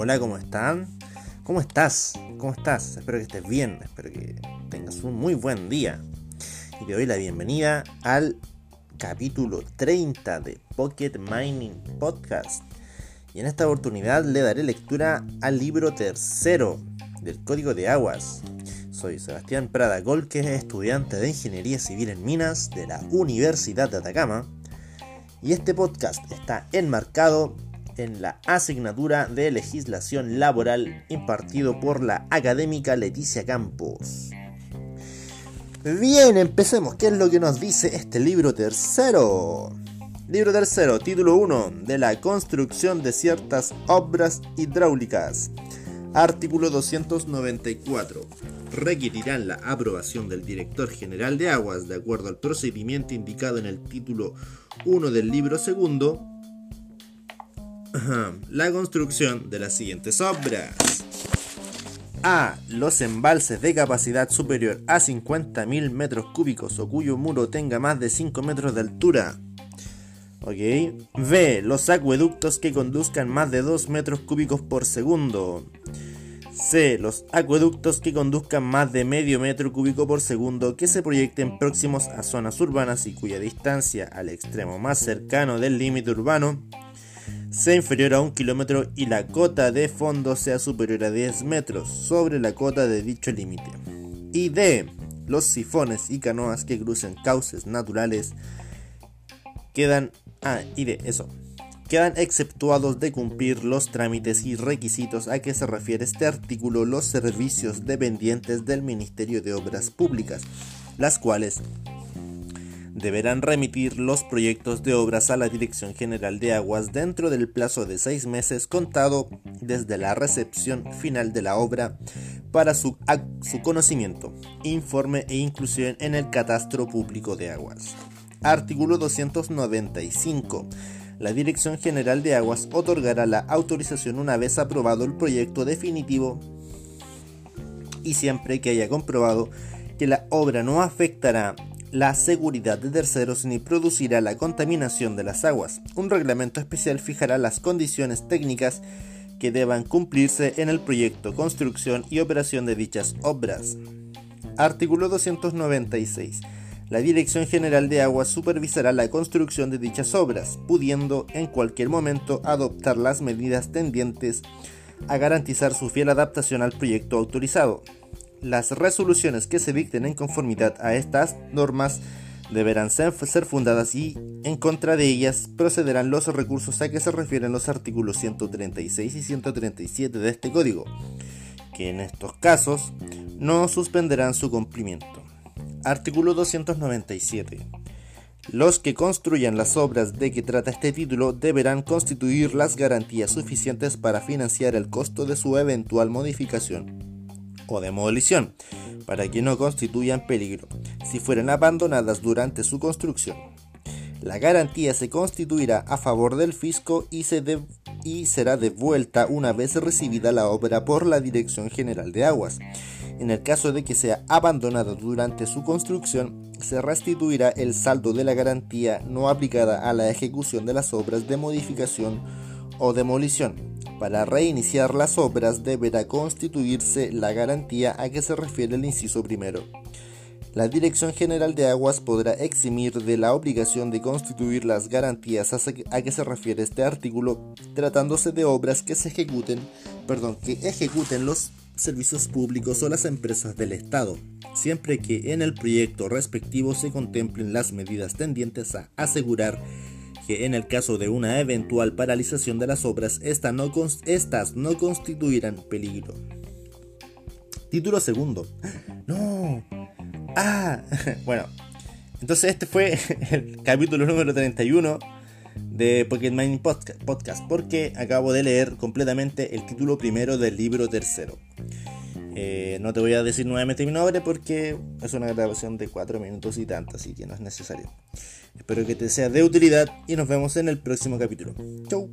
Hola, ¿cómo están? ¿Cómo estás? ¿Cómo estás? Espero que estés bien, espero que tengas un muy buen día. Y te doy la bienvenida al capítulo 30 de Pocket Mining Podcast. Y en esta oportunidad le daré lectura al libro tercero del Código de Aguas. Soy Sebastián Prada Golque, estudiante de Ingeniería Civil en Minas de la Universidad de Atacama. Y este podcast está enmarcado en la asignatura de legislación laboral impartido por la académica Leticia Campos. Bien, empecemos. ¿Qué es lo que nos dice este libro tercero? Libro tercero, título 1, de la construcción de ciertas obras hidráulicas. Artículo 294. Requerirán la aprobación del director general de aguas de acuerdo al procedimiento indicado en el título 1 del libro segundo la construcción de las siguientes obras. A. Los embalses de capacidad superior a 50.000 metros cúbicos o cuyo muro tenga más de 5 metros de altura. B. Los acueductos que conduzcan más de 2 metros cúbicos por segundo. C. Los acueductos que conduzcan más de medio metro cúbico por segundo que se proyecten próximos a zonas urbanas y cuya distancia al extremo más cercano del límite urbano sea inferior a un kilómetro y la cota de fondo sea superior a 10 metros sobre la cota de dicho límite. Y D. Los sifones y canoas que crucen cauces naturales quedan... Ah, y D, eso. Quedan exceptuados de cumplir los trámites y requisitos a que se refiere este artículo los servicios dependientes del Ministerio de Obras Públicas, las cuales deberán remitir los proyectos de obras a la Dirección General de Aguas dentro del plazo de seis meses contado desde la recepción final de la obra para su, conocimiento, informe e inclusión en el Catastro Público de Aguas. Artículo 295. La Dirección General de Aguas otorgará la autorización una vez aprobado el proyecto definitivo y siempre que haya comprobado que la obra no afectará la seguridad de terceros ni producirá la contaminación de las aguas. Un reglamento especial fijará las condiciones técnicas que deban cumplirse en el proyecto, construcción y operación de dichas obras. Artículo 296. La Dirección General de Aguas supervisará la construcción de dichas obras, pudiendo en cualquier momento adoptar las medidas tendientes a garantizar su fiel adaptación al proyecto autorizado. Las resoluciones que se dicten en conformidad a estas normas deberán ser, fundadas y en contra de ellas procederán los recursos a que se refieren los artículos 136 y 137 de este código, que en estos casos no suspenderán su cumplimiento. Artículo 297. Los que construyan las obras de que trata este título deberán constituir las garantías suficientes para financiar el costo de su eventual modificación o demolición, para que no constituyan peligro, si fueran abandonadas durante su construcción. La garantía se constituirá a favor del fisco y, se y será devuelta una vez recibida la obra por la Dirección General de Aguas. En el caso de que sea abandonada durante su construcción, se restituirá el saldo de la garantía no aplicada a la ejecución de las obras de modificación o demolición. Para reiniciar las obras deberá constituirse la garantía a que se refiere el inciso primero. La Dirección General de Aguas podrá eximir de la obligación de constituir las garantías a que se refiere este artículo, tratándose de obras que se ejecuten, perdón, que ejecuten los servicios públicos o las empresas del Estado, siempre que en el proyecto respectivo se contemplen las medidas tendientes a asegurar que en el caso de una eventual paralización de las obras, estas no, estas no constituirán peligro. Título segundo. No. Ah, bueno. Entonces este fue el capítulo número 31 de Pocket Mining Podcast, porque acabo de leer completamente el título primero del libro tercero. Eh, no te voy a decir nuevamente mi nombre porque es una grabación de 4 minutos y tanto, así que no es necesario. Espero que te sea de utilidad y nos vemos en el próximo capítulo. Chau.